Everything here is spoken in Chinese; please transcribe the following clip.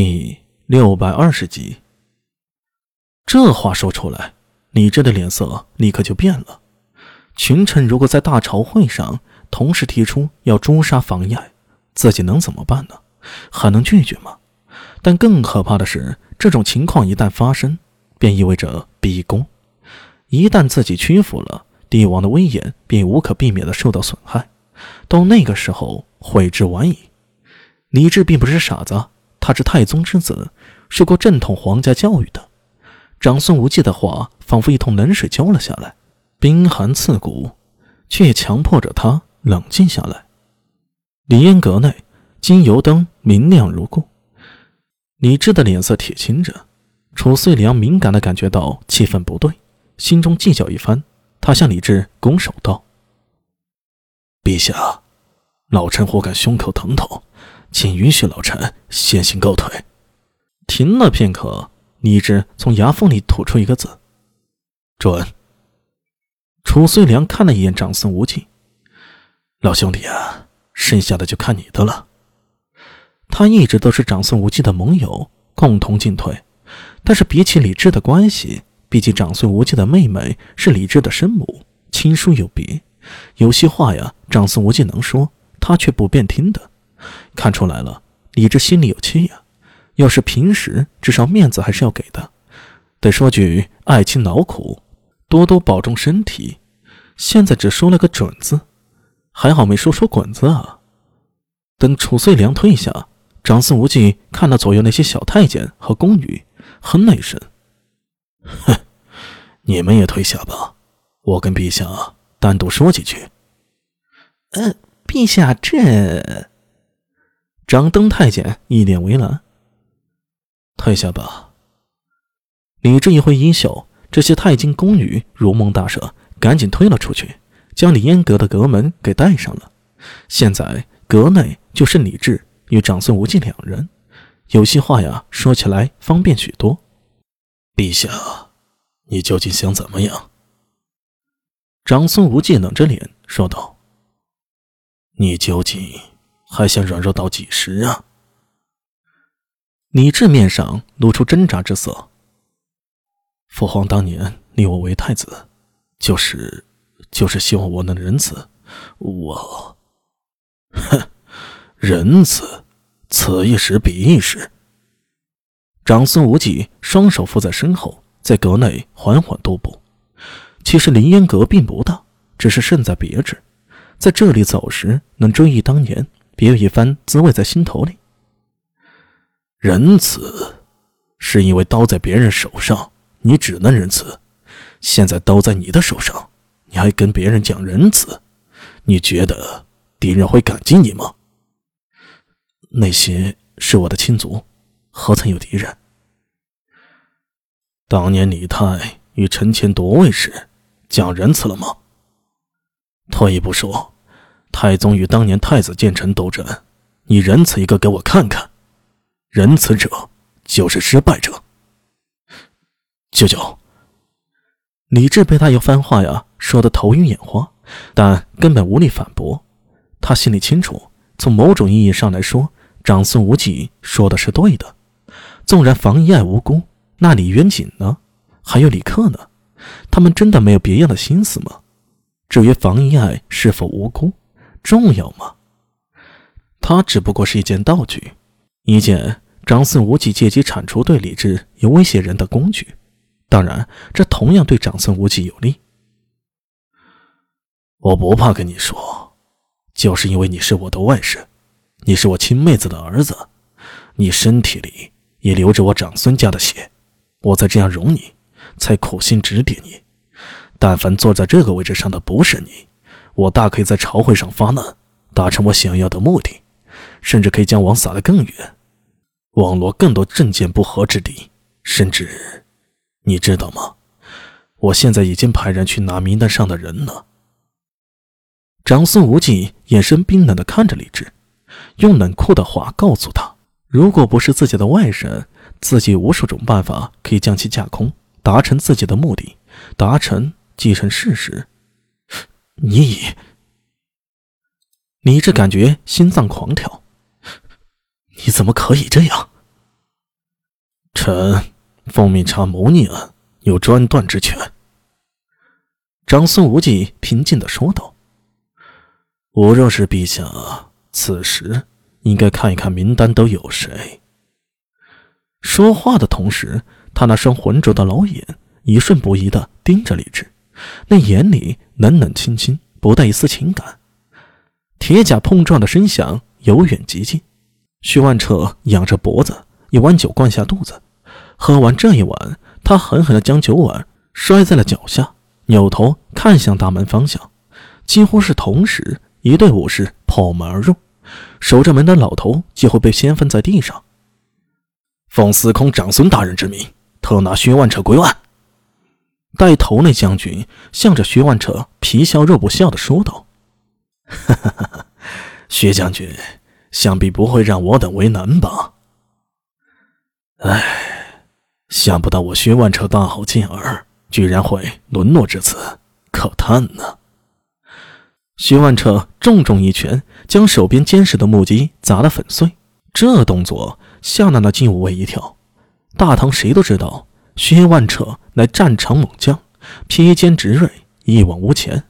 第六百二十集，这话说出来，李治的脸色立刻就变了。群臣如果在大朝会上同时提出要诛杀房爱，自己能怎么办呢？还能拒绝吗？但更可怕的是，这种情况一旦发生，便意味着逼宫。一旦自己屈服了，帝王的威严便无可避免的受到损害。到那个时候，悔之晚矣。李治并不是傻子。他是太宗之子，受过正统皇家教育的。长孙无忌的话仿佛一桶冷水浇了下来，冰寒刺骨，却也强迫着他冷静下来。李烟阁内，金油灯明亮如故。李治的脸色铁青着，楚遂良敏感地感觉到气氛不对，心中计较一番。他向李治拱手道：“陛下，老臣忽感胸口疼痛。”请允许老臣先行告退。停了片刻，李治从牙缝里吐出一个字：“准。”楚遂良看了一眼长孙无忌，老兄弟啊，剩下的就看你的了。他一直都是长孙无忌的盟友，共同进退。但是比起李治的关系，毕竟长孙无忌的妹妹是李治的生母，亲疏有别。有些话呀，长孙无忌能说，他却不便听的。看出来了，李治心里有气呀。要是平时，至少面子还是要给的，得说句爱卿劳苦，多多保重身体。现在只说了个准字，还好没说出滚字啊。等楚遂良退下，长孙无忌看到左右那些小太监和宫女，哼了一声：“哼，你们也退下吧，我跟陛下单独说几句。”“呃，陛下这……”掌灯太监一脸为难，退下吧。李治一挥衣袖，这些太监宫女如蒙大赦，赶紧推了出去，将李烟阁的阁门给带上了。现在阁内就剩李治与长孙无忌两人，有些话呀，说起来方便许多。陛下，你究竟想怎么样？长孙无忌冷着脸说道：“你究竟？”还想软弱到几时啊？李治面上露出挣扎之色。父皇当年立我为太子，就是就是希望我能仁慈。我，哼，仁慈，此一时彼一时。长孙无忌双手扶在身后，在阁内缓缓踱步。其实凌烟阁并不大，只是胜在别致，在这里走时能追忆当年。别有一番滋味在心头里。仁慈，是因为刀在别人手上，你只能仁慈；现在刀在你的手上，你还跟别人讲仁慈，你觉得敌人会感激你吗？那些是我的亲族，何曾有敌人？当年李泰与陈乾夺位时，讲仁慈了吗？退一步说。太宗与当年太子建成斗争，你仁慈一个给我看看！仁慈者就是失败者。舅舅，李治被他一番话呀说得头晕眼花，但根本无力反驳。他心里清楚，从某种意义上来说，长孙无忌说的是对的。纵然房遗爱无辜，那李渊景呢？还有李克呢？他们真的没有别样的心思吗？至于房遗爱是否无辜？重要吗？他只不过是一件道具，一件长孙无忌借机铲除对李治有威胁人的工具。当然，这同样对长孙无忌有利。我不怕跟你说，就是因为你是我的外甥，你是我亲妹子的儿子，你身体里也流着我长孙家的血，我才这样容你，才苦心指点你。但凡坐在这个位置上的不是你。我大可以在朝会上发难，达成我想要的目的，甚至可以将网撒得更远，网罗更多政见不合之地。甚至，你知道吗？我现在已经派人去拿名单上的人了。长孙无忌眼神冰冷地看着李治，用冷酷的话告诉他：如果不是自己的外甥，自己无数种办法可以将其架空，达成自己的目的，达成继承事实。你，李治感觉心脏狂跳。你怎么可以这样？臣奉命查谋逆案，有专断之权。长孙无忌平静的说道：“我若是陛下，此时应该看一看名单都有谁。”说话的同时，他那双浑浊的老眼一瞬不移的盯着李治，那眼里冷冷清清，不带一丝情感。铁甲碰撞的声响由远及近，徐万彻仰着脖子，一碗酒灌下肚子。喝完这一碗，他狠狠地将酒碗摔在了脚下，扭头看向大门方向。几乎是同时，一队武士破门而入，守着门的老头几乎被掀翻在地上。奉司空长孙大人之命，特拿薛万彻归案。带头那将军向着薛万彻皮笑肉不笑的说道：“哈哈哈哈薛将军，想必不会让我等为难吧？唉。”想不到我薛万彻大好健儿，居然会沦落至此，可叹呢。薛万彻重重一拳，将手边坚实的木屐砸得粉碎。这动作吓了那金武卫一跳。大唐谁都知道，薛万彻乃战场猛将，披坚执锐，一往无前。